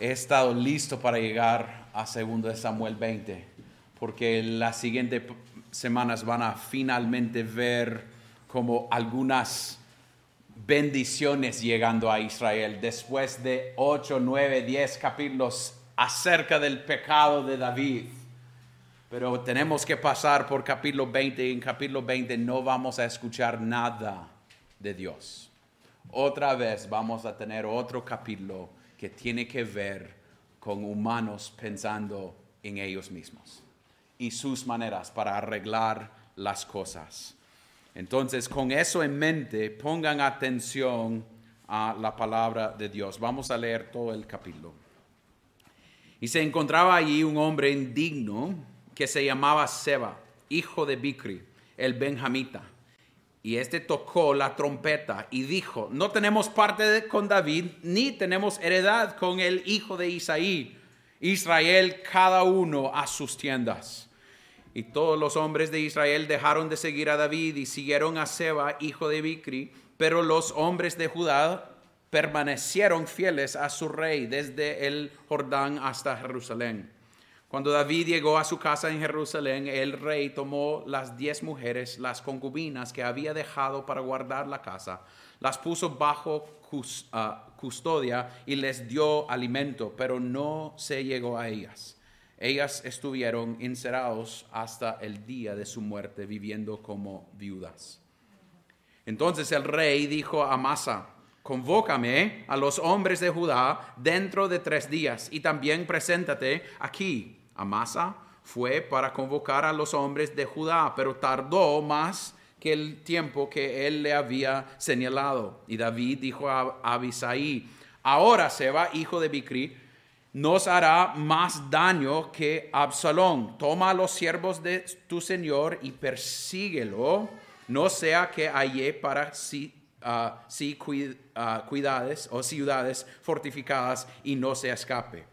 he estado listo para llegar a 2 Samuel 20, porque las siguientes semanas van a finalmente ver como algunas bendiciones llegando a Israel después de 8, 9, 10 capítulos acerca del pecado de David. Pero tenemos que pasar por capítulo 20 y en capítulo 20 no vamos a escuchar nada de Dios. Otra vez vamos a tener otro capítulo que tiene que ver con humanos pensando en ellos mismos y sus maneras para arreglar las cosas. Entonces, con eso en mente, pongan atención a la palabra de Dios. Vamos a leer todo el capítulo. Y se encontraba allí un hombre indigno que se llamaba Seba, hijo de Bicri, el benjamita. Y este tocó la trompeta y dijo, no tenemos parte con David, ni tenemos heredad con el hijo de Isaí. Israel cada uno a sus tiendas. Y todos los hombres de Israel dejaron de seguir a David y siguieron a Seba, hijo de Bicri, pero los hombres de Judá permanecieron fieles a su rey desde el Jordán hasta Jerusalén. Cuando David llegó a su casa en Jerusalén, el rey tomó las diez mujeres, las concubinas que había dejado para guardar la casa, las puso bajo ah, custodia y les dio alimento, pero no se llegó a ellas ellas estuvieron encerrados hasta el día de su muerte, viviendo como viudas. Entonces el rey dijo a Masa, convócame a los hombres de Judá dentro de tres días y también preséntate aquí. Amasa fue para convocar a los hombres de Judá, pero tardó más que el tiempo que él le había señalado. Y David dijo a Abisai, ahora se va hijo de Bicri, nos hará más daño que Absalón. Toma a los siervos de tu Señor y persíguelo, no sea que halle para sí, ah, cuidades o ciudades fortificadas y no se escape.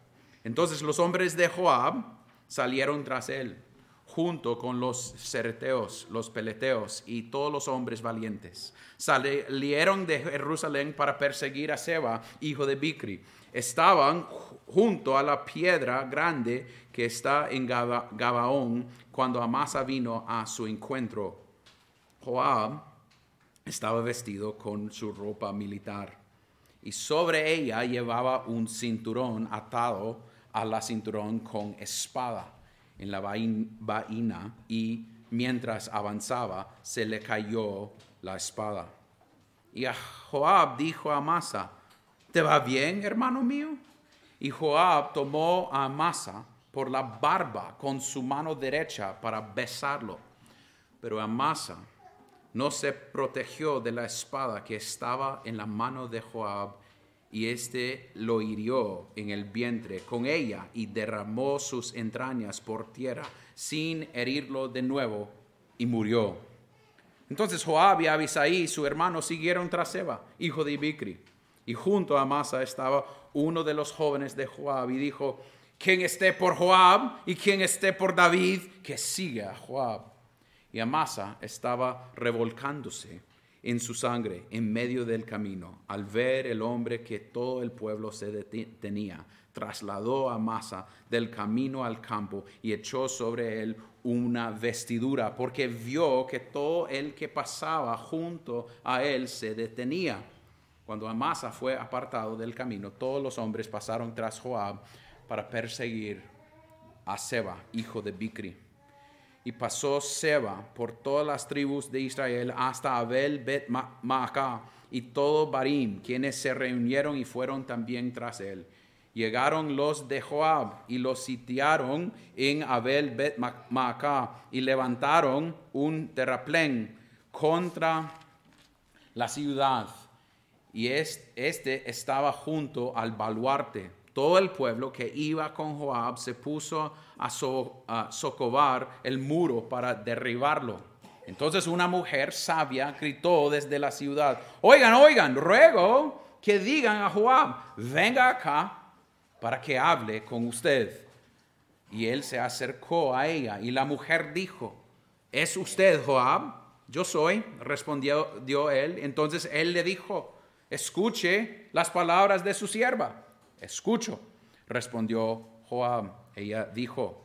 Entonces los hombres de Joab salieron tras él, junto con los cereteos, los peleteos y todos los hombres valientes. Salieron de Jerusalén para perseguir a Seba, hijo de Bicri estaban junto a la piedra grande que está en Gabaón cuando Amasa vino a su encuentro. Joab estaba vestido con su ropa militar y sobre ella llevaba un cinturón atado a la cinturón con espada en la vaina y mientras avanzaba se le cayó la espada. Y a Joab dijo a Amasa, ¿Te va bien, hermano mío? Y Joab tomó a Amasa por la barba con su mano derecha para besarlo. Pero Amasa no se protegió de la espada que estaba en la mano de Joab y éste lo hirió en el vientre con ella y derramó sus entrañas por tierra sin herirlo de nuevo y murió. Entonces Joab y Abisai, su hermano, siguieron tras Eva, hijo de Bicri y junto a Amasa estaba uno de los jóvenes de Joab y dijo, quien esté por Joab y quien esté por David, que siga a Joab. Y Amasa estaba revolcándose en su sangre en medio del camino. Al ver el hombre que todo el pueblo se detenía, trasladó a Amasa del camino al campo y echó sobre él una vestidura, porque vio que todo el que pasaba junto a él se detenía. Cuando Amasa fue apartado del camino, todos los hombres pasaron tras Joab para perseguir a Seba, hijo de Bicri. Y pasó Seba por todas las tribus de Israel hasta Abel Bet Maacah y todo Barim, quienes se reunieron y fueron también tras él. Llegaron los de Joab y los sitiaron en Abel Bet Maacah y levantaron un terraplén contra la ciudad y este estaba junto al baluarte. Todo el pueblo que iba con Joab se puso a, socovar el muro para derribarlo. Entonces una mujer sabia gritó desde la ciudad, oigan, oigan, ruego que digan a Joab, venga acá para que hable con usted. Y él se acercó a ella y la mujer dijo, ¿es usted Joab? Yo soy, respondió dio él. Entonces él le dijo, Escuche las palabras de su sierva. Escucho. Respondió Joab. Ella dijo,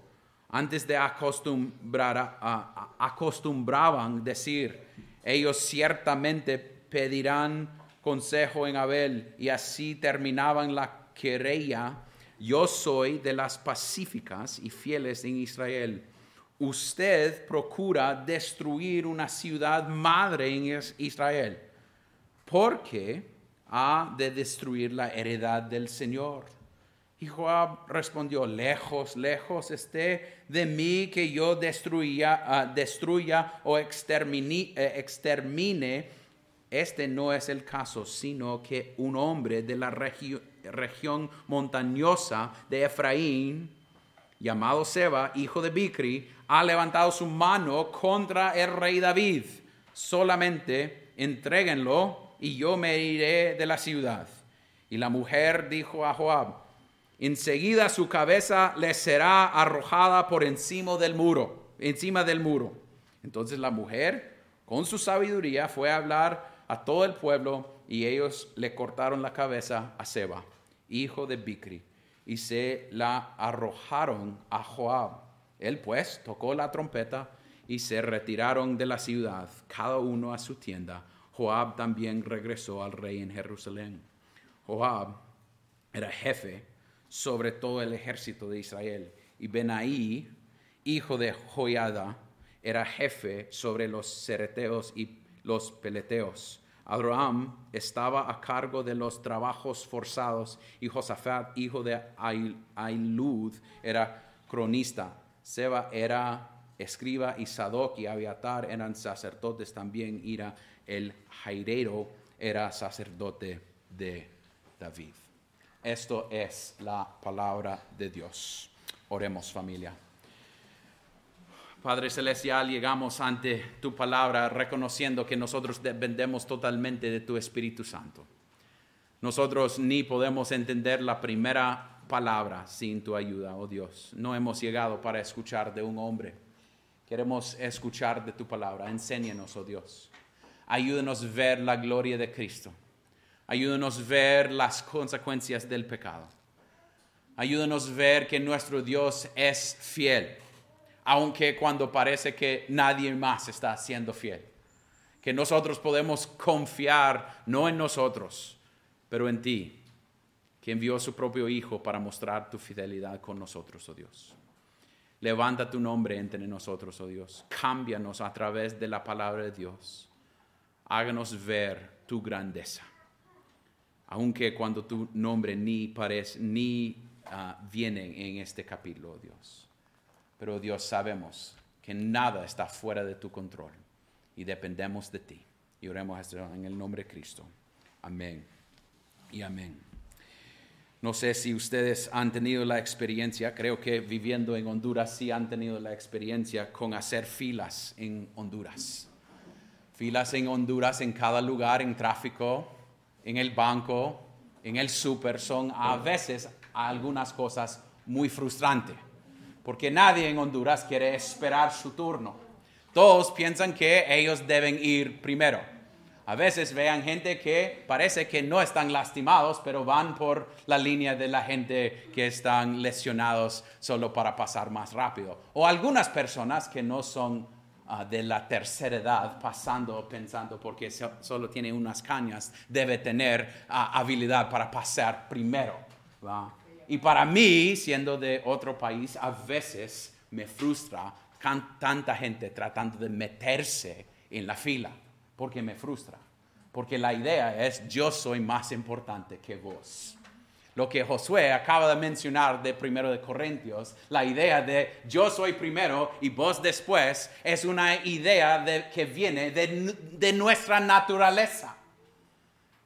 antes de acostumbrar a, acostumbraban decir, ellos ciertamente pedirán consejo en Abel y así terminaban la querella. Yo soy de las pacíficas y fieles en Israel. Usted procura destruir una ciudad madre en Israel porque de destruir la heredad del Señor. Y Joab respondió, lejos, lejos esté de mí que yo destruya, ah, destruya o extermine, eh, extermine. Este no es el caso, sino que un hombre de la región montañosa de Efraín, llamado Seba, hijo de Bicri, ha levantado su mano contra el rey David. Solamente entréguenlo y yo me iré de la ciudad. Y la mujer dijo a Joab, enseguida su cabeza le será arrojada por encima del muro, encima del muro. Entonces la mujer, con su sabiduría, fue a hablar a todo el pueblo y ellos le cortaron la cabeza a Seba, hijo de Bicri, y se la arrojaron a Joab. Él pues tocó la trompeta y se retiraron de la ciudad, cada uno a su tienda. Joab también regresó al rey en Jerusalén. Joab era jefe sobre todo el ejército de Israel. Y Benaí, hijo de Joiada, era jefe sobre los cereteos y los peleteos. Abraham estaba a cargo de los trabajos forzados y Josafat, hijo de Ailud, era cronista. Seba era escriba y Sadoc y Abiatar eran sacerdotes también. Ira el jairero era sacerdote de David. Esto es la palabra de Dios. Oremos familia. Padre Celestial, llegamos ante tu palabra reconociendo que nosotros dependemos totalmente de tu Espíritu Santo. Nosotros ni podemos entender la primera palabra sin tu ayuda, oh Dios. No hemos llegado para escuchar de un hombre. Queremos escuchar de tu palabra. Enséñanos, oh Dios. Ayúdenos a ver la gloria de Cristo. Ayúdanos a ver las consecuencias del pecado. Ayúdanos a ver que nuestro Dios es fiel, aunque cuando parece que nadie más está siendo fiel. Que nosotros podemos confiar no en nosotros, pero en ti, que envió a su propio Hijo para mostrar tu fidelidad con nosotros, oh Dios. Levanta tu nombre entre nosotros, oh Dios. Cámbianos a través de la palabra de Dios. Háganos ver tu grandeza aunque cuando tu nombre ni parece, ni uh, viene en este capítulo, Dios. Pero Dios sabemos que nada está fuera de tu control y dependemos de ti. Y oremos en el nombre de Cristo. Amén y amén. No sé si ustedes han tenido la experiencia, creo que viviendo en Honduras sí han tenido la experiencia con hacer filas en Honduras. Filas en Honduras en cada lugar, en tráfico, en el banco, en el súper, son a veces algunas cosas muy frustrantes, porque nadie en Honduras quiere esperar su turno. Todos piensan que ellos deben ir primero. A veces vean gente que parece que no están lastimados, pero van por la línea de la gente que están lesionados solo para pasar más rápido. O algunas personas que no son Ah, de la tercera edad pasando pensando porque solo tiene unas cañas, debe tener ah, habilidad para pasar primero. Y para mí, siendo de otro país, a veces me frustra tanta gente tratando de meterse en la fila, porque me frustra. Porque la idea es, yo soy más importante que vos lo que Josué acaba de mencionar de primero de Corintios, la idea de yo soy primero y vos después, es una idea de, que viene de, nuestra naturaleza.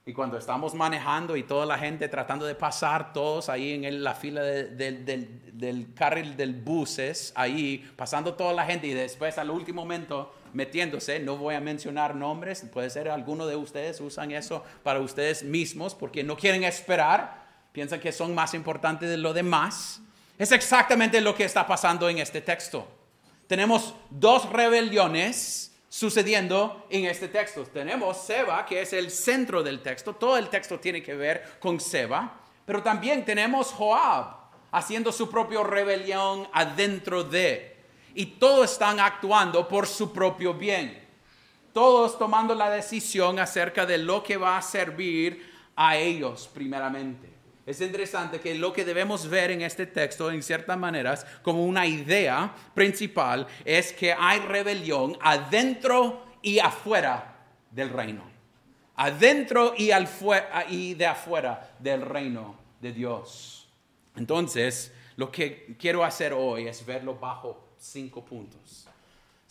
Y cuando estamos manejando y toda la gente tratando de pasar, todos ahí en la fila del, carril del buses, ahí pasando toda la gente y después al último momento metiéndose, no voy a mencionar nombres, puede ser alguno de ustedes usan eso para ustedes mismos porque no quieren esperar piensan que son más importantes de lo demás. Es exactamente lo que está pasando en este texto. Tenemos dos rebeliones sucediendo en este texto. Tenemos Seba, que es el centro del texto. Todo el texto tiene que ver con Seba. Pero también tenemos Joab. haciendo su propia rebelión adentro de. Y todos están actuando por su propio bien. Todos tomando la decisión acerca de lo que va a servir a ellos primeramente. Es interesante que lo que debemos ver en este texto, en ciertas maneras, como una idea principal, es que hay rebelión adentro y afuera del reino. Adentro y, y de afuera del reino de Dios. Entonces, lo que quiero hacer hoy es verlo bajo cinco puntos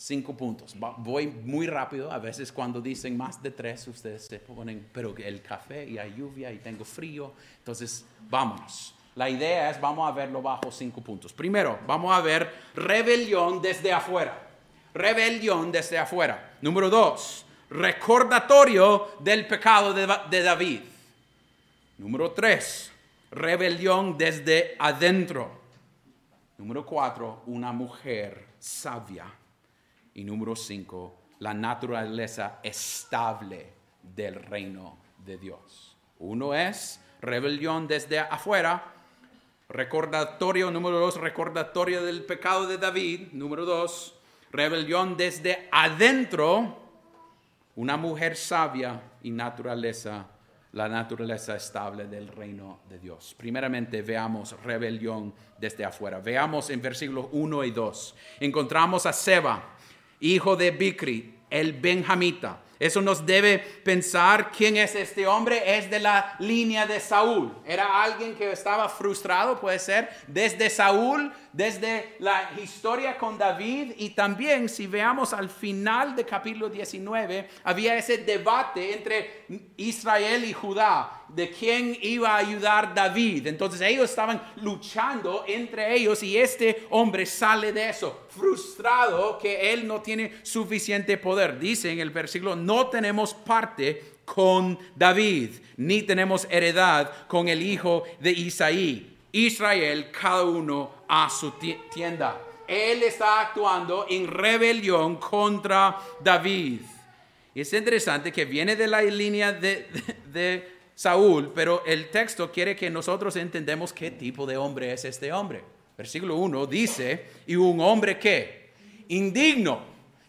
cinco puntos. Voy muy rápido, a veces cuando dicen más de tres, ustedes se ponen, pero el café y hay lluvia y tengo frío, entonces vámonos. La idea es, vamos a verlo bajo cinco puntos. Primero, vamos a ver rebelión desde afuera. Rebelión desde afuera. Número dos, recordatorio del pecado de, de David. Número tres, rebelión desde adentro. Número cuatro, una mujer sabia y número cinco, la naturaleza estable del reino de Dios. Uno es rebelión desde afuera, recordatorio, número dos, recordatorio del pecado de David, número dos, rebelión desde adentro, una mujer sabia y naturaleza, la naturaleza estable del reino de Dios. Primeramente veamos rebelión desde afuera. Veamos en versículos 1 y 2. Encontramos a Seba, hijo de Bicri, el benjamita. Eso nos debe pensar quién es este hombre. Es de la línea de Saúl. Era alguien que estaba frustrado, puede ser, desde Saúl, desde la historia con David. Y también, si veamos al final del capítulo 19, había ese debate entre Israel y Judá de quién iba a ayudar David. Entonces ellos estaban luchando entre ellos y este hombre sale de eso, frustrado que él no tiene suficiente poder. Dice en el versículo, no tenemos parte con David, ni tenemos heredad con el hijo de Isaí. Israel, cada uno a su tienda. Él está actuando en rebelión contra David. Y es interesante que viene de la línea de, Saúl, pero el texto quiere que nosotros entendamos qué tipo de hombre es este hombre. Versículo 1 dice, y un hombre que, indigno,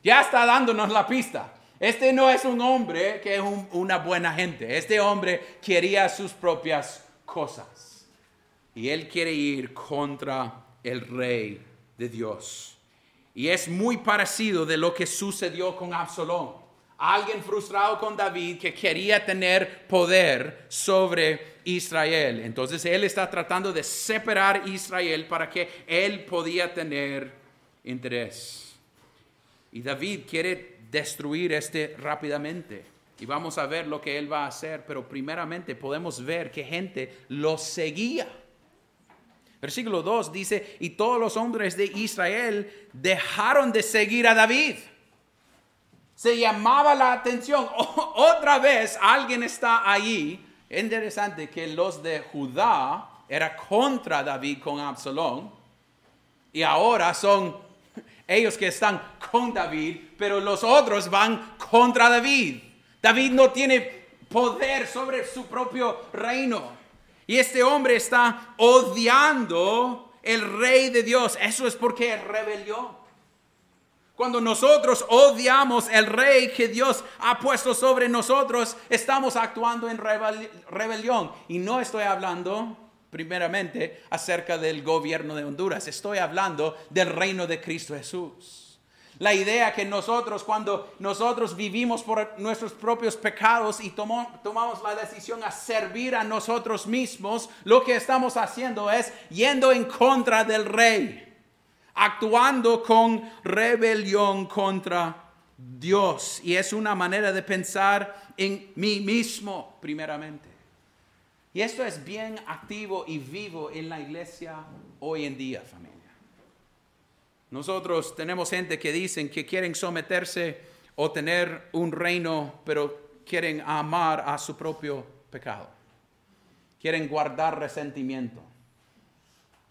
ya está dándonos la pista. Este no es un hombre que es una buena gente. Este hombre quería sus propias cosas. Y él quiere ir contra el rey de Dios. Y es muy parecido de lo que sucedió con Absalón alguien frustrado con David que quería tener poder sobre Israel. Entonces él está tratando de separar Israel para que él podía tener interés. Y David quiere destruir este rápidamente. Y vamos a ver lo que él va a hacer, pero primeramente podemos ver que gente lo seguía. Versículo 2 dice, y todos los hombres de Israel dejaron de seguir a David se llamaba la atención. otra vez alguien está ahí. Interesante que los de Judá era contra David con Absalón y ahora son ellos que están con David, pero los otros van contra David. David no tiene poder sobre su propio reino. Y este hombre está odiando el rey de Dios. Eso es porque rebelión. Cuando nosotros odiamos el rey que Dios ha puesto sobre nosotros, estamos actuando en rebelión. Y no estoy hablando primeramente acerca del gobierno de Honduras, estoy hablando del reino de Cristo Jesús. La idea que nosotros, cuando nosotros vivimos por nuestros propios pecados y tomamos la decisión a servir a nosotros mismos, lo que estamos haciendo es yendo en contra del rey actuando con rebelión contra Dios. Y es una manera de pensar en mí mismo primeramente. Y esto es bien activo y vivo en la iglesia hoy en día, familia. Nosotros tenemos gente que dicen que quieren someterse o tener un reino, pero quieren amar a su propio pecado. Quieren guardar resentimiento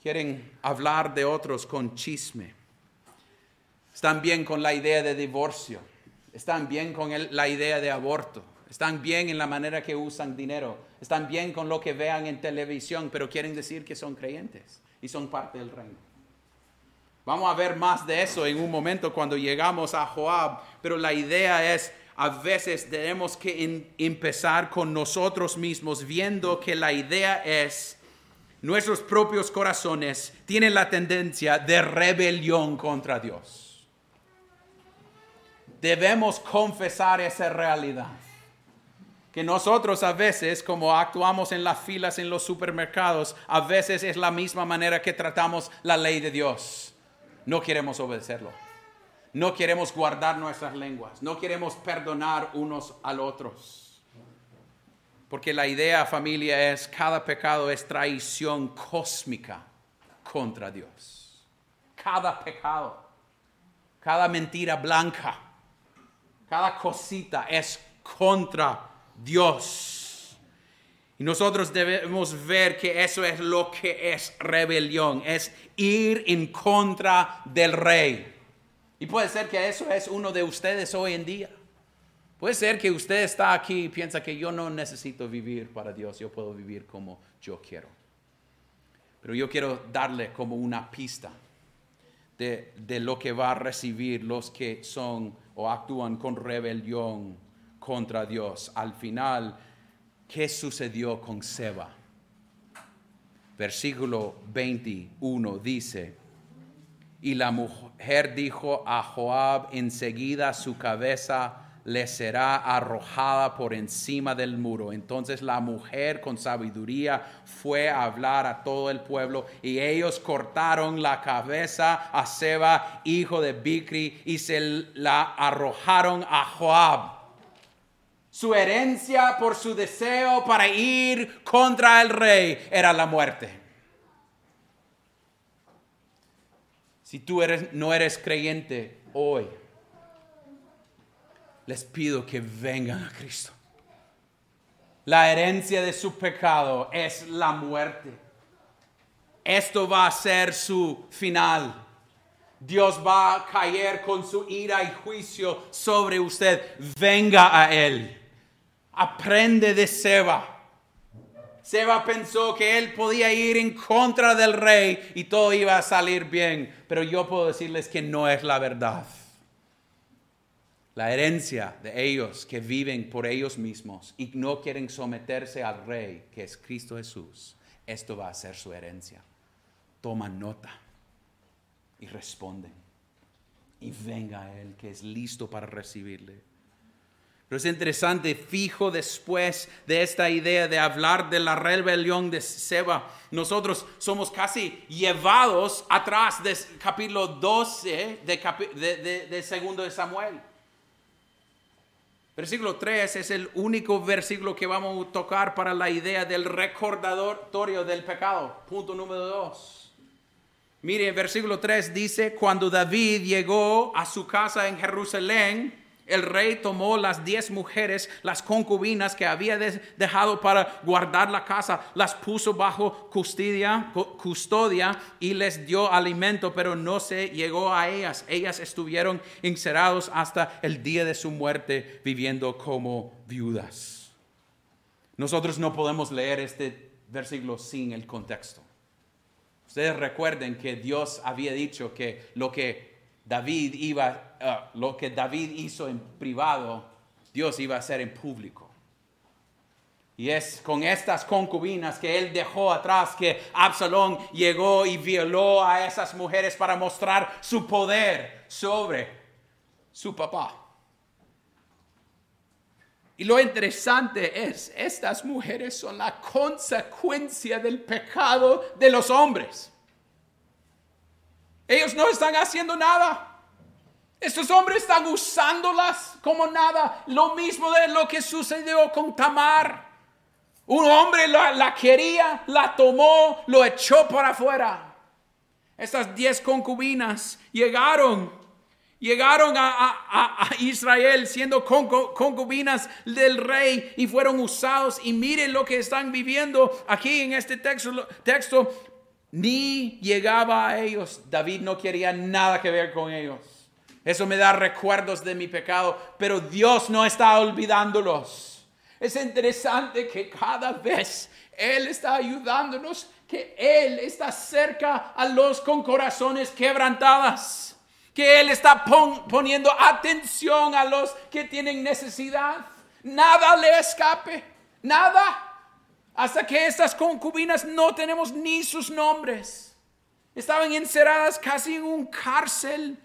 quieren hablar de otros con chisme. Están bien con la idea de divorcio. Están bien con la idea de aborto. Están bien en la manera que usan dinero. Están bien con lo que vean en televisión, pero quieren decir que son creyentes. y son parte del reino. Vamos a ver más de eso en un momento cuando llegamos a Joab, pero la idea es, a veces tenemos que empezar con nosotros mismos, viendo que la idea es, nuestros propios corazones tienen la tendencia de rebelión contra Dios. Debemos confesar esa realidad que nosotros a veces, como actuamos en las filas en los supermercados, a veces es la misma manera que tratamos la ley de Dios. No queremos obedecerlo. No queremos guardar nuestras lenguas. No queremos perdonar unos al otros. Porque la idea, familia, es cada pecado es traición cósmica contra Dios. Cada pecado, cada mentira blanca, cada cosita es contra Dios. Y nosotros debemos ver que eso es lo que es rebelión, es ir en contra del rey. Y puede ser que eso es uno de ustedes hoy en día. Puede ser que usted está aquí y piensa que yo no necesito vivir para Dios, yo puedo vivir como yo quiero. Pero yo quiero darle como una pista de, de lo que va a recibir los que son o actúan con rebelión contra Dios. Al final, ¿qué sucedió con Seba? Versículo 21 dice, y la mujer dijo a Joab, enseguida su cabeza le será arrojada por encima del muro. Entonces la mujer con sabiduría fue a hablar a todo el pueblo y ellos cortaron la cabeza a Seba, hijo de Bicri, y se la arrojaron a Joab su herencia por su deseo para ir contra el rey era la muerte. Si tú eres, no eres creyente hoy, les pido que vengan a Cristo. La herencia de su pecado es la muerte. Esto va a ser su final. Dios va a caer con su ira y juicio sobre usted. Venga a Él. Aprende de Seba. Seba pensó que él podía ir en contra del rey y todo iba a salir bien, pero yo puedo decirles que no es la verdad. La herencia de ellos que viven por ellos mismos y no quieren someterse al rey, que es Cristo Jesús, esto va a ser su herencia. Toma nota y responden. Y venga a Él que es listo para recibirle. Pero es interesante, fijo después de esta idea de hablar de la rebelión de Seba, nosotros somos casi llevados atrás del capítulo 12 de, segundo de Samuel. Versículo 3 es el único versículo que vamos a tocar para la idea del recordatorio del pecado. Punto número 2. Mire, versículo 3 dice, cuando David llegó a su casa en Jerusalén, el rey tomó las diez mujeres, las concubinas que había dejado para guardar la casa, las puso bajo custodia, y les dio alimento, pero no se llegó a ellas. Ellas estuvieron encerrados hasta el día de su muerte, viviendo como viudas. Nosotros no podemos leer este versículo sin el contexto. Ustedes recuerden que Dios había dicho que lo que David iba, ah, lo que David hizo en privado, Dios iba a hacer en público. Y es con estas concubinas que él dejó atrás que Absalón llegó y violó a esas mujeres para mostrar su poder sobre su papá. Y lo interesante es, estas mujeres son la consecuencia del pecado de los hombres. Ellos no están haciendo nada. Estos hombres están usándolas como nada. Lo mismo de lo que sucedió con Tamar. Un hombre la, quería, la tomó, lo echó para afuera. Estas diez concubinas llegaron, llegaron a, Israel siendo concubinas del rey y fueron usados. Y miren lo que están viviendo aquí en este texto, texto ni llegaba a ellos. David no quería nada que ver con ellos. Eso me da recuerdos de mi pecado, pero Dios no está olvidándolos. Es interesante que cada vez Él está ayudándonos que Él está cerca a los con corazones quebrantadas, que Él está poniendo atención a los que tienen necesidad. Nada le escape, nada. Hasta que estas concubinas no tenemos ni sus nombres. Estaban encerradas casi en un cárcel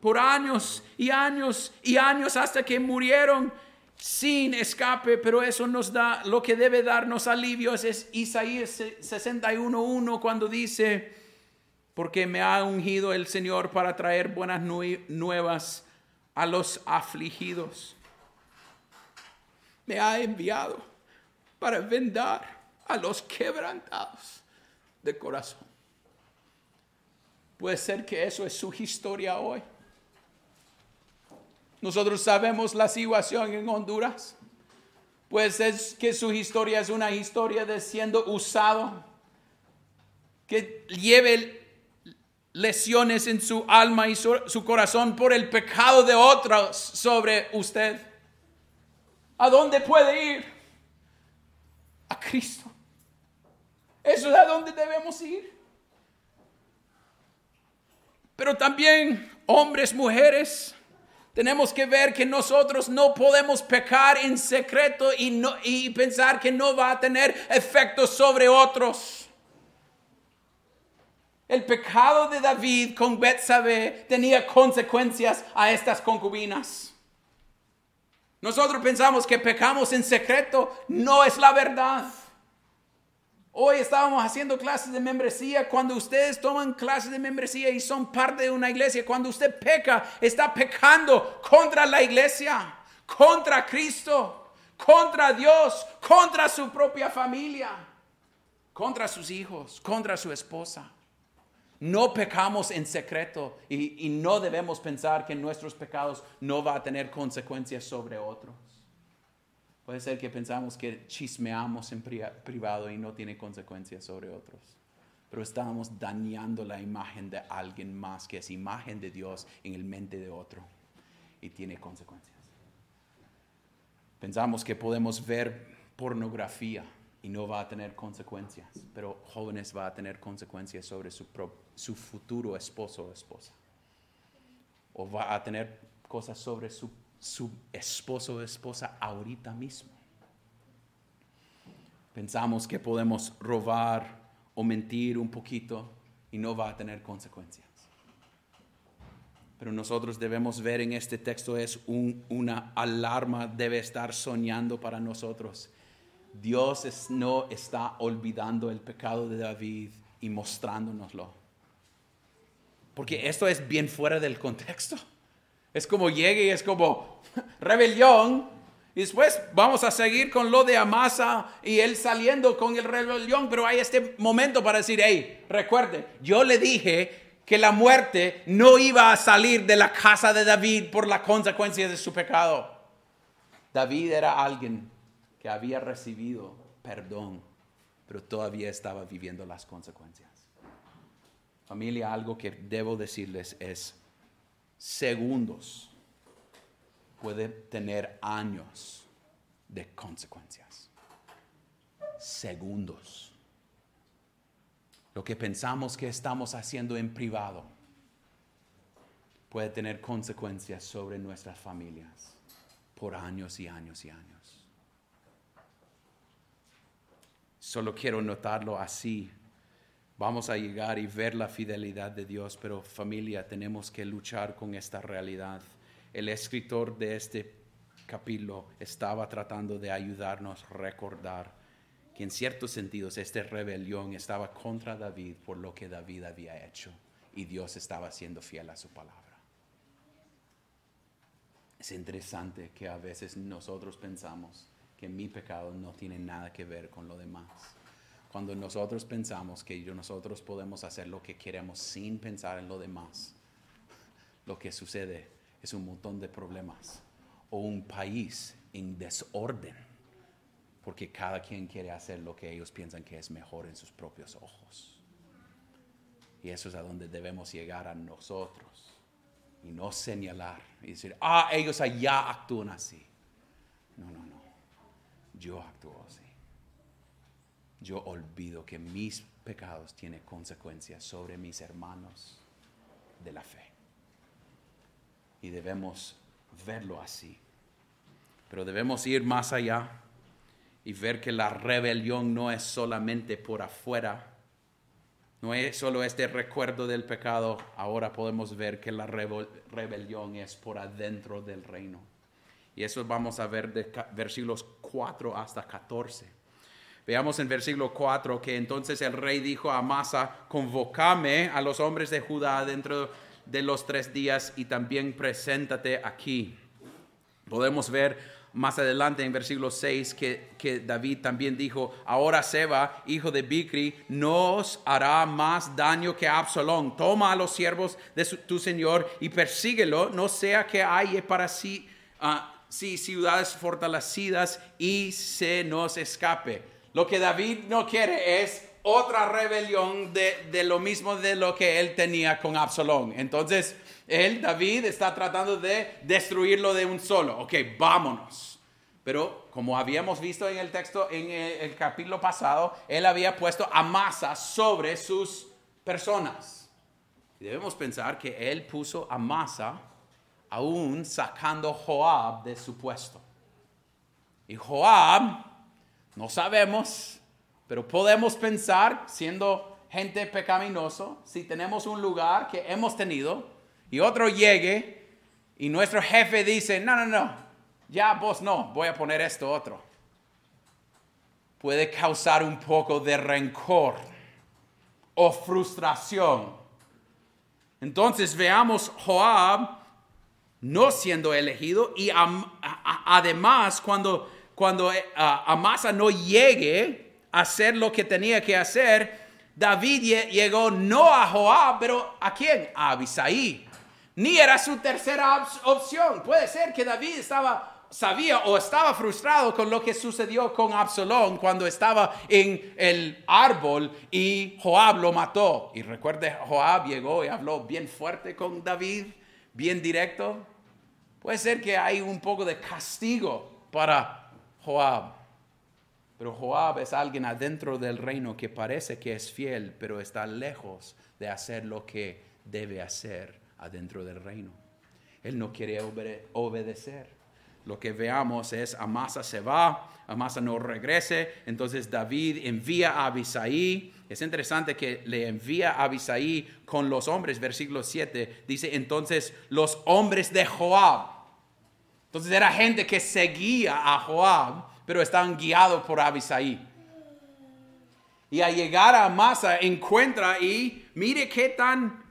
por años y años y años hasta que murieron sin escape, pero eso nos da, lo que debe darnos alivio es Isaías 61.1 cuando dice, porque me ha ungido el Señor para traer buenas nuevas a los afligidos. Me ha enviado para vendar a los quebrantados de corazón. Puede ser que eso es su historia hoy. Nosotros sabemos la situación en Honduras. Pues es que su historia es una historia de siendo usado, que lleve lesiones en su alma y su, su corazón por el pecado de otros sobre usted. ¿A dónde puede ir? A Cristo. Eso es a donde debemos ir. Pero también hombres, mujeres, tenemos que ver que nosotros no podemos pecar en secreto y, no, y pensar que no va a tener efectos sobre otros. El pecado de David con Betsabé tenía consecuencias a estas concubinas. Nosotros pensamos que pecamos en secreto, no es la verdad. Hoy estábamos haciendo clases de membresía. Cuando ustedes toman clases de membresía y son parte de una iglesia, cuando usted peca, está pecando contra la iglesia, contra Cristo, contra Dios, contra su propia familia, contra sus hijos, contra su esposa. No pecamos en secreto y, y no debemos pensar que nuestros pecados no van a tener consecuencias sobre otros. Puede ser que pensamos que chismeamos en privado y no tiene consecuencias sobre otros. Pero estamos dañando la imagen de alguien más que es imagen de Dios en el mente de otro y tiene consecuencias. Pensamos que podemos ver pornografía y no va a tener consecuencias, pero jóvenes va a tener consecuencias sobre su, su futuro esposo o esposa. O va a tener cosas sobre su su esposo o esposa ahorita mismo. Pensamos que podemos robar o mentir un poquito y no va a tener consecuencias. Pero nosotros debemos ver en este texto es una alarma, debe estar soñando para nosotros. Dios no está olvidando el pecado de David y mostrándonoslo. Porque esto es bien fuera del contexto. Es como llegue y es como rebelión. Y después vamos a seguir con lo de Amasa y él saliendo con el rebelión. Pero hay este momento para decir, hey, recuerde, yo le dije que la muerte no iba a salir de la casa de David por la consecuencia de su pecado. David era alguien que había recibido perdón, pero todavía estaba viviendo las consecuencias. Familia, algo que debo decirles es, segundos puede tener años de consecuencias. Segundos. Lo que pensamos que estamos haciendo en privado puede tener consecuencias sobre nuestras familias por años y años y años. Solo quiero notarlo así vamos a llegar y ver la fidelidad de Dios, pero familia, tenemos que luchar con esta realidad. El escritor de este capítulo estaba tratando de ayudarnos a recordar que en ciertos sentidos esta rebelión estaba contra David por lo que David había hecho y Dios estaba siendo fiel a su palabra. Es interesante que a veces nosotros pensamos que mi pecado no tiene nada que ver con lo demás cuando nosotros pensamos que nosotros podemos hacer lo que queremos sin pensar en lo demás, lo que sucede es un montón de problemas o un país en desorden, porque cada quien quiere hacer lo que ellos piensan que es mejor en sus propios ojos. Y eso es a donde debemos llegar a nosotros y no señalar y decir, ah, ellos allá actúan así. No, no, no. Yo actúo así. Yo olvido que mis pecados tienen consecuencias sobre mis hermanos de la fe. Y debemos verlo así. Pero debemos ir más allá y ver que la rebelión no es solamente por afuera, no es solo este recuerdo del pecado, ahora podemos ver que la rebelión es por adentro del reino. Y eso vamos a ver de versículos 4 hasta 14. Veamos en versículo 4 que entonces el rey dijo a Masa, convocame a los hombres de Judá dentro de los tres días y también preséntate aquí. Podemos ver más adelante en versículo 6 que, David también dijo, ahora Seba, hijo de Bicri, nos hará más daño que Absalón. Toma a los siervos de tu señor y persíguelo, no sea que haya para sí, uh, sí ciudades fortalecidas y se nos escape. Lo que David no quiere es otra rebelión de, lo mismo de lo que él tenía con Absalón. Entonces, él, David, está tratando de destruirlo de un solo. Ok, vámonos. Pero como habíamos visto en el texto, en el, capítulo pasado, él había puesto a masa sobre sus personas. debemos pensar que él puso a masa aún sacando Joab de su puesto. Y Joab no sabemos, pero podemos pensar, siendo gente pecaminoso, si tenemos un lugar que hemos tenido y otro llegue y nuestro jefe dice, no, no, no, ya vos no, voy a poner esto otro. Puede causar un poco de rencor o frustración. Entonces veamos Joab no siendo elegido y además cuando cuando eh, Amasa no llegue a hacer lo que tenía que hacer, David llegó no a Joab, pero ¿a quién? A Abisaí. Ni era su tercera opción. Puede ser que David estaba sabía o estaba frustrado con lo que sucedió con Absalón cuando estaba en el árbol y Joab lo mató. Y recuerde, Joab llegó y habló bien fuerte con David, bien directo. Puede ser que hay un poco de castigo para Joab. Pero Joab es alguien adentro del reino que parece que es fiel, pero está lejos de hacer lo que debe hacer adentro del reino. Él no quiere obedecer. Lo que veamos es Amasa se va, Amasa no regrese, entonces David envía a Abisaí. Es interesante que le envía a Abisaí con los hombres, versículo 7, dice entonces los hombres de Joab entonces era gente que seguía a Joab, pero estaban guiados por Abisaí. Y al llegar a Masa encuentra y mire qué tan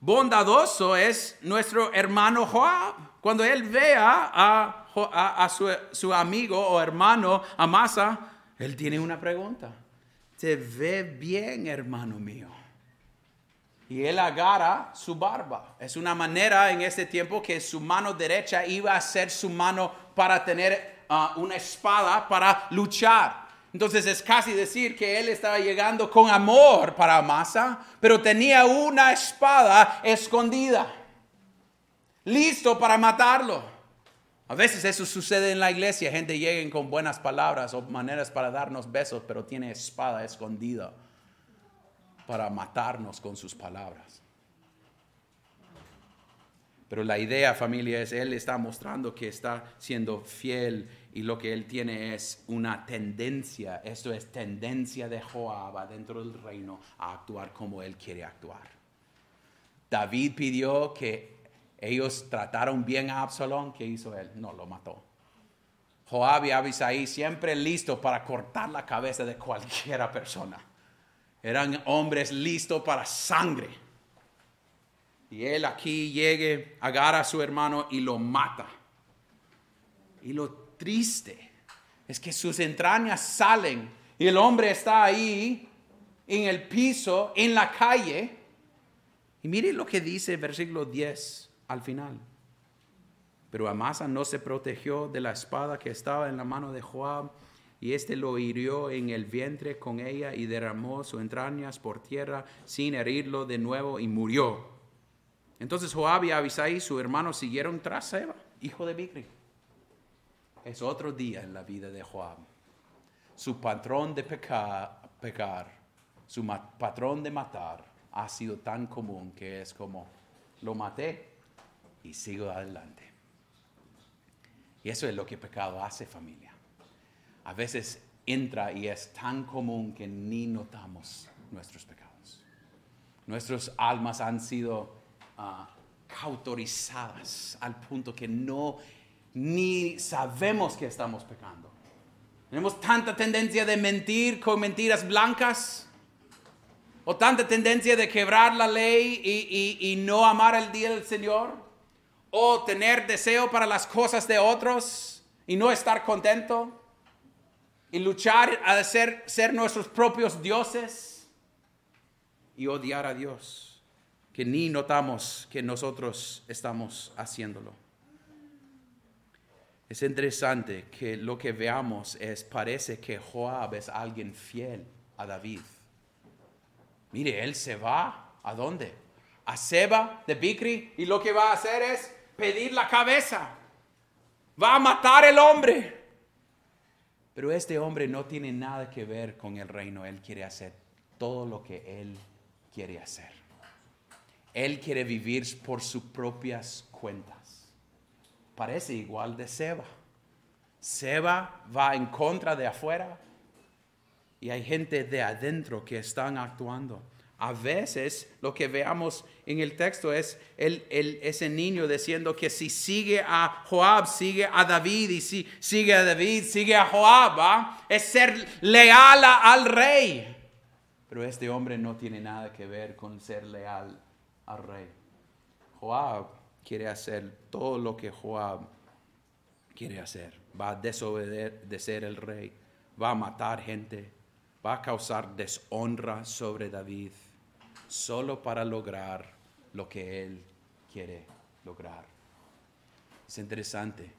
bondadoso es nuestro hermano Joab. Cuando él vea a, su, su, amigo o hermano Amasa, él tiene una pregunta. ¿Te ve bien, hermano mío? Y él agarra su barba. Es una manera en este tiempo que su mano derecha iba a ser su mano para tener ah, una espada para luchar. Entonces es casi decir que él estaba llegando con amor para Amasa, pero tenía una espada escondida, listo para matarlo. A veces eso sucede en la iglesia, gente llega con buenas palabras o maneras para darnos besos, pero tiene espada escondida para matarnos con sus palabras. Pero la idea, familia, es Él está mostrando que está siendo fiel y lo que Él tiene es una tendencia, esto es tendencia de Joab dentro del reino a actuar como Él quiere actuar. David pidió que ellos trataron bien a Absalón, ¿qué hizo él? No, lo mató. Joab y Abisai siempre listos para cortar la cabeza de cualquiera persona. Eran hombres listos para sangre. Y él aquí llegue, agarra a su hermano y lo mata. Y lo triste es que sus entrañas salen y el hombre está ahí en el piso, en la calle. Y mire lo que dice el versículo 10 al final. Pero Amasa no se protegió de la espada que estaba en la mano de Joab y éste lo hirió en el vientre con ella y derramó sus entrañas por tierra sin herirlo de nuevo y murió. Entonces Joab y Abisai, su hermano, siguieron tras Seba, hijo de Bicri. Es otro día en la vida de Joab. Su patrón de pecar, su patrón de matar, ha sido tan común que es como, lo maté y sigo adelante. Y eso es lo que pecado hace familia. A veces entra y es tan común que ni notamos nuestros pecados. Nuestras almas han sido ah, cautorizadas al punto que no ni sabemos que estamos pecando. Tenemos tanta tendencia de mentir con mentiras blancas o tanta tendencia de quebrar la ley y, y no amar el día del Señor o tener deseo para las cosas de otros y no estar contento y luchar a ser, ser nuestros propios dioses y odiar a Dios, que ni notamos que nosotros estamos haciéndolo. Es interesante que lo que veamos es, parece que Joab es alguien fiel a David. Mire, él se va, ¿a dónde? A Seba de Bicri y lo que va a hacer es pedir la cabeza. Va a matar el hombre. Pero este hombre no tiene nada que ver con el reino. Él quiere hacer todo lo que él quiere hacer. Él quiere vivir por sus propias cuentas. Parece igual de Seba. Seba va en contra de afuera y hay gente de adentro que están actuando. A veces lo que veamos en el texto es el, ese niño diciendo que si sigue a Joab, sigue a David, y si sigue a David, sigue a Joab, es ser leal al rey. Pero este hombre no tiene nada que ver con ser leal al rey. Joab quiere hacer todo lo que Joab quiere hacer. Va a desobedecer el rey, va a matar gente, va a causar deshonra sobre David solo para lograr lo que Él quiere lograr. Es interesante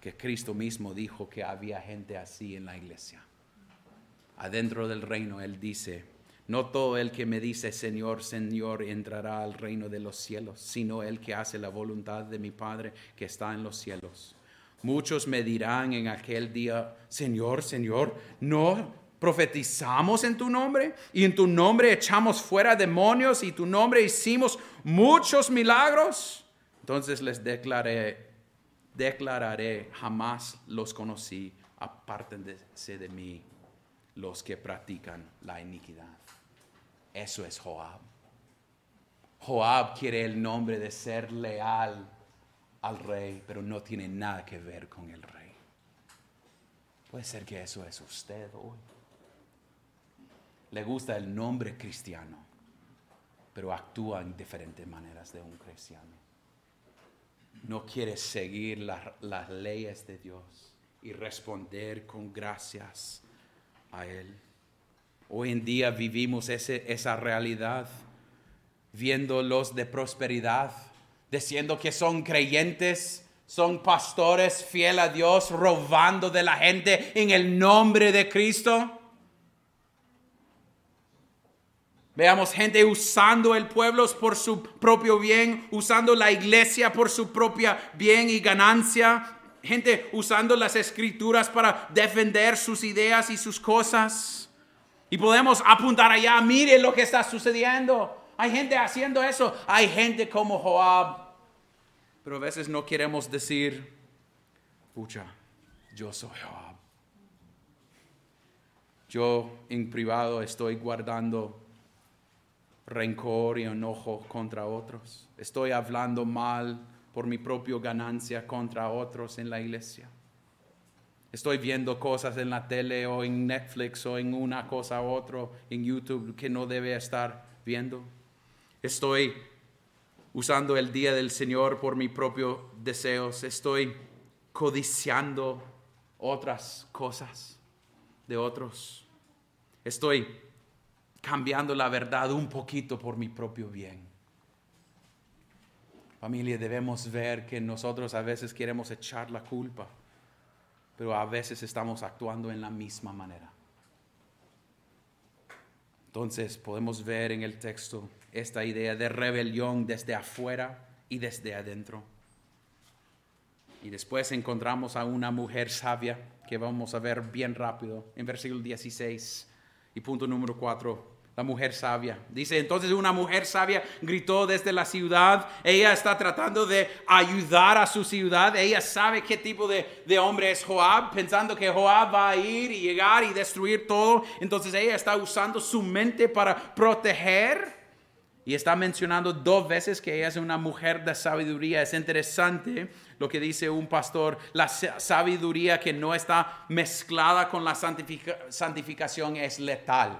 que Cristo mismo dijo que había gente así en la iglesia. Adentro del reino Él dice, no todo el que me dice Señor, Señor entrará al reino de los cielos, sino el que hace la voluntad de mi Padre que está en los cielos. Muchos me dirán en aquel día, Señor, Señor, no profetizamos en tu nombre y en tu nombre echamos fuera demonios y en tu nombre hicimos muchos milagros. Entonces les declaré, declararé, jamás los conocí, apártense de mí los que practican la iniquidad. Eso es Joab. Joab quiere el nombre de ser leal al rey, pero no tiene nada que ver con el rey. Puede ser que eso es usted hoy le gusta el nombre cristiano, pero actúa en diferentes maneras de un cristiano. No quiere seguir las leyes de Dios y responder con gracias a Él. Hoy en día vivimos esa realidad, viendo los de prosperidad, diciendo que son creyentes, son pastores fiel a Dios, robando de la gente en el nombre de Cristo. Veamos gente usando el pueblo por su propio bien, usando la iglesia por su propia bien y ganancia. Gente usando las escrituras para defender sus ideas y sus cosas. Y podemos apuntar allá, mire lo que está sucediendo. Hay gente haciendo eso. Hay gente como Joab. Pero a veces no queremos decir, pucha, yo soy Joab. Yo en privado estoy guardando rencor y enojo contra otros. Estoy hablando mal por mi propia ganancia contra otros en la iglesia. Estoy viendo cosas en la tele o en Netflix o en una cosa u otra en YouTube que no debe estar viendo. Estoy usando el día del Señor por mis propios deseos. Estoy codiciando otras cosas de otros. Estoy cambiando la verdad un poquito por mi propio bien. Familia, debemos ver que nosotros a veces queremos echar la culpa, pero a veces estamos actuando en la misma manera. Entonces podemos ver en el texto esta idea de rebelión desde afuera y desde adentro. Y después encontramos a una mujer sabia que vamos a ver bien rápido en versículo 16 Y punto número cuatro, la mujer sabia. Dice, entonces una mujer sabia gritó desde la ciudad. Ella está tratando de ayudar a su ciudad. Ella sabe qué tipo de, de, hombre es Joab, pensando que Joab va a ir y llegar y destruir todo. Entonces ella está usando su mente para proteger. Y está mencionando dos veces que ella es una mujer de sabiduría. Es interesante lo que dice un pastor, la sabiduría que no está mezclada con la santificación es letal.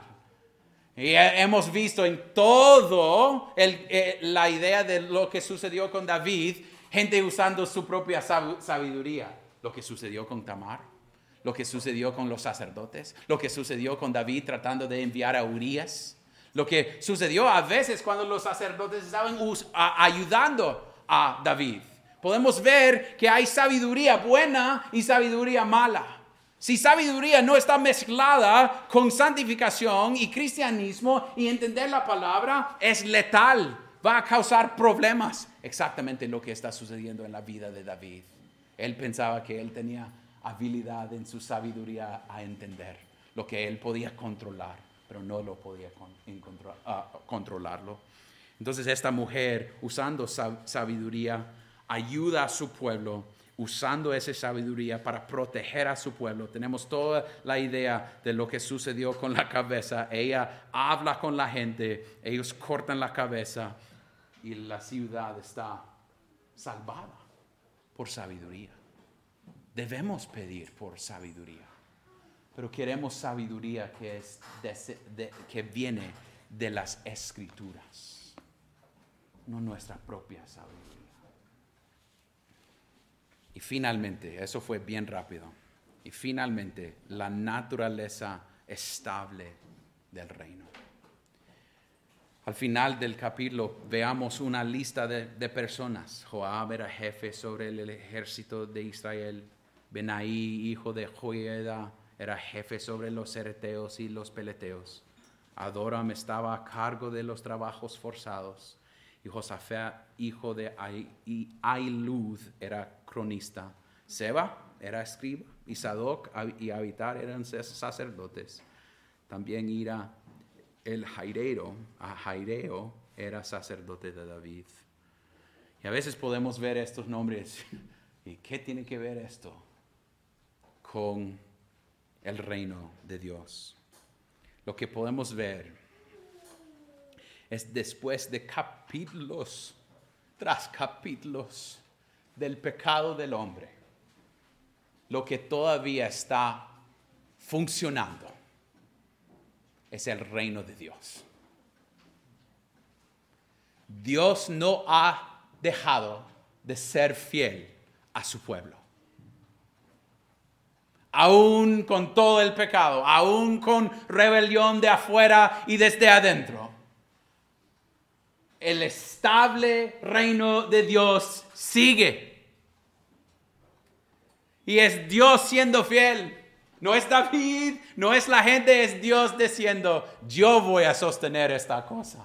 Y hemos visto en todo eh, la idea de lo que sucedió con David, gente usando su propia sabiduría. Lo que sucedió con Tamar, lo que sucedió con los sacerdotes, lo que sucedió con David tratando de enviar a Urias, lo que sucedió a veces cuando los sacerdotes estaban ayudando a David. Podemos ver que hay sabiduría buena y sabiduría mala. Si sabiduría no está mezclada con santificación y cristianismo y entender la palabra, es letal, va a causar problemas. Exactamente lo que está sucediendo en la vida de David. Él pensaba que él tenía habilidad en su sabiduría a entender lo que él podía controlar, pero no lo podía ah, controlarlo. Entonces esta mujer, usando sabiduría, ayuda a su pueblo usando esa sabiduría para proteger a su pueblo. Tenemos toda la idea de lo que sucedió con la cabeza. Ella habla con la gente, ellos cortan la cabeza y la ciudad está salvada por sabiduría. Debemos pedir por sabiduría, pero queremos sabiduría que, es que viene de las escrituras, no nuestra propia sabiduría. Finalmente, eso fue bien rápido, y finalmente la naturaleza estable del reino. Al final del capítulo veamos una lista de, personas. Joab era jefe sobre el ejército de Israel. Benaí, hijo de Joiada, era jefe sobre los cereteos y los peleteos. Adoram estaba a cargo de los trabajos forzados. Y Josafat, hijo de Ailud, era cronista. Seba era escriba y Sadoc y Abitar eran sacerdotes. También Ira el Jaireo, a Jaireo era sacerdote de David. Y a veces podemos ver estos nombres. ¿Y qué tiene que ver esto con el reino de Dios? Lo que podemos ver es después de capítulos tras capítulos del pecado del hombre, lo que todavía está funcionando es el reino de Dios. Dios no ha dejado de ser fiel a su pueblo. Aún con todo el pecado, aún con rebelión de afuera y desde adentro, el estable reino de Dios sigue. Y es Dios siendo fiel. No es David, no es la gente, es Dios diciendo, yo voy a sostener esta cosa.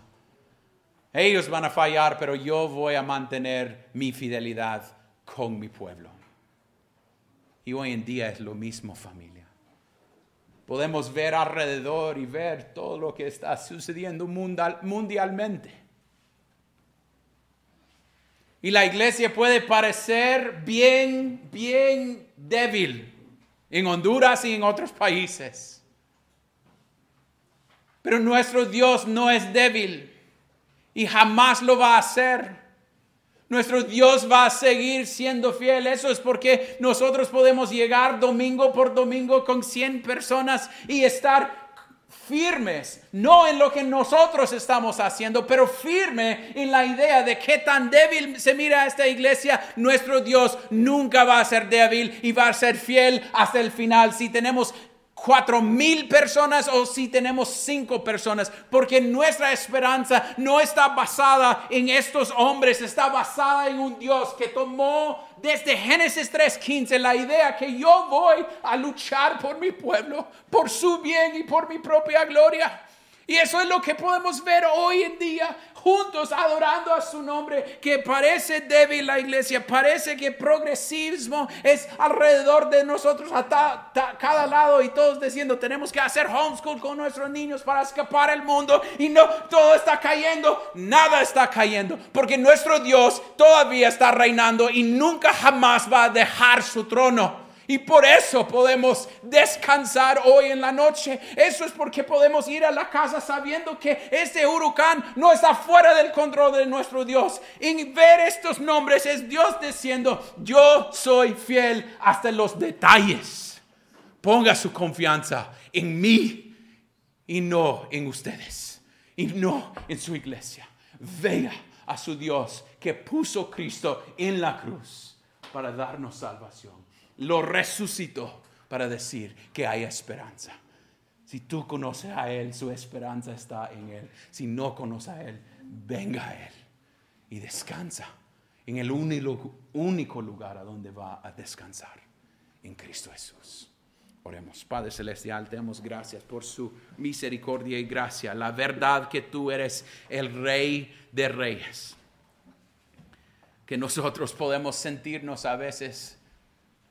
Ellos van a fallar, pero yo voy a mantener mi fidelidad con mi pueblo. Y hoy en día es lo mismo, familia. Podemos ver alrededor y ver todo lo que está sucediendo mundialmente. Y la iglesia puede parecer bien, bien débil en Honduras y en otros países. Pero nuestro Dios no es débil y jamás lo va a hacer. Nuestro Dios va a seguir siendo fiel. Eso es porque nosotros podemos llegar domingo por domingo con 100 personas y estar firmes, no en lo que nosotros estamos haciendo, pero firme en la idea de que tan débil se mira esta iglesia, nuestro Dios nunca va a ser débil y va a ser fiel hasta el final. Si tenemos cuatro mil personas o si tenemos cinco personas, porque nuestra esperanza no está basada en estos hombres, está basada en un Dios que tomó desde Génesis 3:15 la idea que yo voy a luchar por mi pueblo, por su bien y por mi propia gloria. Y eso es lo que podemos ver hoy en día. juntos adorando a su nombre, que parece débil la iglesia, parece que progresismo es alrededor de nosotros a cada lado y todos diciendo tenemos que hacer homeschool con nuestros niños para escapar al mundo y no, todo está cayendo, nada está cayendo, porque nuestro Dios todavía está reinando y nunca jamás va a dejar su trono. Y por eso podemos descansar hoy en la noche. Eso es porque podemos ir a la casa sabiendo que este huracán no está fuera del control de nuestro Dios. Y ver estos nombres es Dios diciendo, yo soy fiel hasta los detalles. Ponga su confianza en mí y no en ustedes. Y no en su iglesia. Vea a su Dios que puso Cristo en la cruz para darnos salvación lo resucitó para decir que hay esperanza. Si tú conoces a Él, su esperanza está en Él. Si no conoces a Él, venga a Él y descansa en el único, lugar a donde va a descansar, en Cristo Jesús. Oremos, Padre Celestial, te damos gracias por su misericordia y gracia, la verdad que tú eres el Rey de Reyes. Que nosotros podemos sentirnos a veces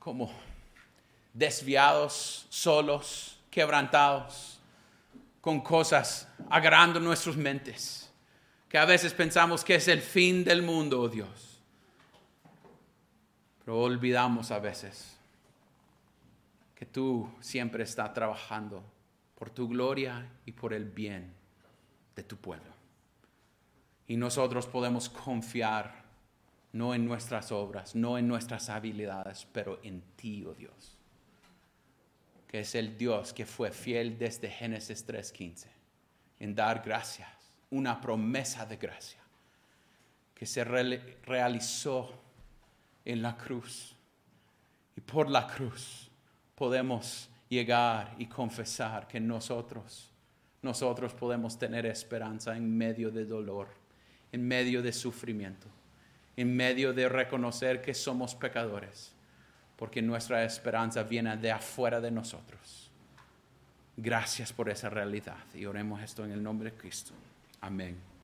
como desviados, solos, quebrantados, con cosas agarrando nuestras mentes, que a veces pensamos que es el fin del mundo, oh Dios. Pero olvidamos a veces que tú siempre estás trabajando por tu gloria y por el bien de tu pueblo. Y nosotros podemos confiar no en nuestras obras, no en nuestras habilidades, pero en ti, oh Dios, que es el Dios que fue fiel desde Génesis 3.15, en dar gracias, una promesa de gracia, que se realizó en la cruz. Y por la cruz podemos llegar y confesar que nosotros, nosotros podemos tener esperanza en medio de dolor, en medio de sufrimiento en medio de reconocer que somos pecadores, porque nuestra esperanza viene de afuera de nosotros. Gracias por esa realidad y oremos esto en el nombre de Cristo. Amén.